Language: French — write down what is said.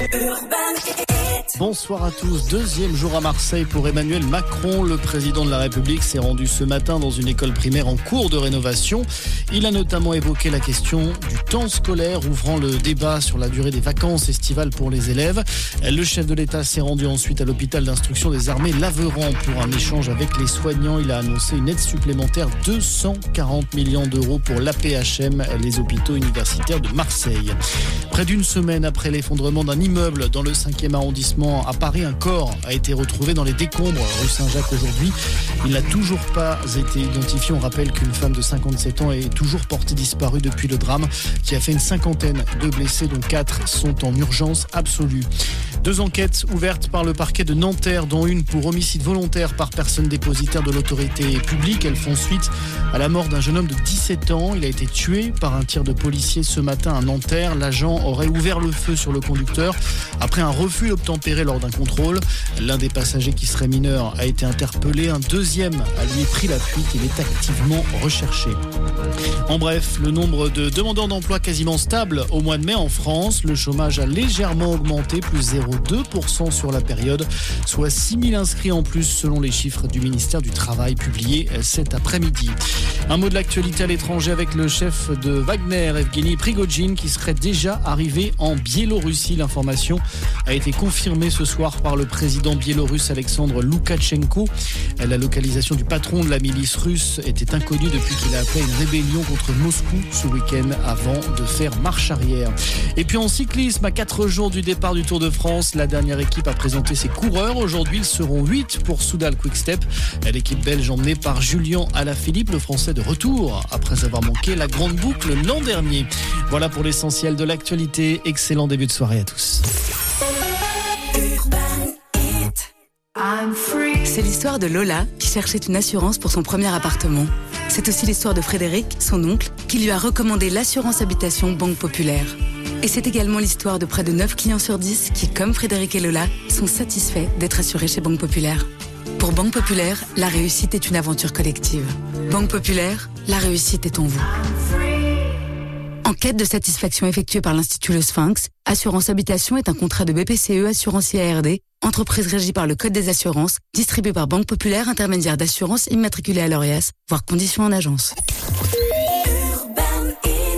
Urban. Bonsoir à tous. Deuxième jour à Marseille pour Emmanuel Macron. Le président de la République s'est rendu ce matin dans une école primaire en cours de rénovation. Il a notamment évoqué la question du temps scolaire, ouvrant le débat sur la durée des vacances estivales pour les élèves. Le chef de l'État s'est rendu ensuite à l'hôpital d'instruction des armées Laveran pour un échange avec les soignants. Il a annoncé une aide supplémentaire 240 millions d'euros pour l'APHM, les hôpitaux universitaires de Marseille. Près d'une semaine après l'effondrement d'un immeuble dans le 5e arrondissement à Paris, un corps a été retrouvé dans les décombres rue Saint-Jacques aujourd'hui. Il n'a toujours pas été identifié. On rappelle qu'une femme de 57 ans est toujours portée disparue depuis le drame qui a fait une cinquantaine de blessés dont quatre sont en urgence absolue. Deux enquêtes ouvertes par le parquet de Nanterre, dont une pour homicide volontaire par personne dépositaire de l'autorité publique. Elles font suite à la mort d'un jeune homme de 17 Il a été tué par un tir de policier ce matin à Nanterre. L'agent aurait ouvert le feu sur le conducteur après un refus d'obtempérer lors d'un contrôle. L'un des passagers qui serait mineur a été interpellé. Un deuxième a lui pris la fuite. Il est activement recherché. En bref, le nombre de demandeurs d'emploi quasiment stable au mois de mai en France. Le chômage a légèrement augmenté, plus 0,2% sur la période, soit 6 000 inscrits en plus selon les chiffres du ministère du Travail publiés cet après-midi. Un mot de l'actualité à l'étranger avec le chef de Wagner, Evgeny Prigogine, qui serait déjà arrivé en Biélorussie. L'information a été confirmée ce soir par le président biélorusse Alexandre Loukachenko. La localisation du patron de la milice russe était inconnue depuis qu'il a appelé une rébellion contre Moscou ce week-end avant de faire marche arrière. Et puis en cyclisme, à 4 jours du départ du Tour de France, la dernière équipe a présenté ses coureurs. Aujourd'hui, ils seront 8 pour Soudal Quickstep. L'équipe belge emmenée par Julien Alaphilippe, le français de retour après avoir manqué la grande boucle l'an dernier. Voilà pour l'essentiel de l'actualité. Excellent début de soirée à tous. C'est l'histoire de Lola qui cherchait une assurance pour son premier appartement. C'est aussi l'histoire de Frédéric, son oncle, qui lui a recommandé l'assurance habitation Banque Populaire. Et c'est également l'histoire de près de 9 clients sur 10 qui, comme Frédéric et Lola, sont satisfaits d'être assurés chez Banque Populaire. Pour Banque Populaire, la réussite est une aventure collective. Banque Populaire, la réussite est en vous. Enquête de satisfaction effectuée par l'Institut Le Sphinx, Assurance Habitation est un contrat de BPCE Assurance IARD, entreprise régie par le Code des assurances, distribué par Banque Populaire, intermédiaire d'assurance immatriculée à l'ORIAS, voire conditions en agence.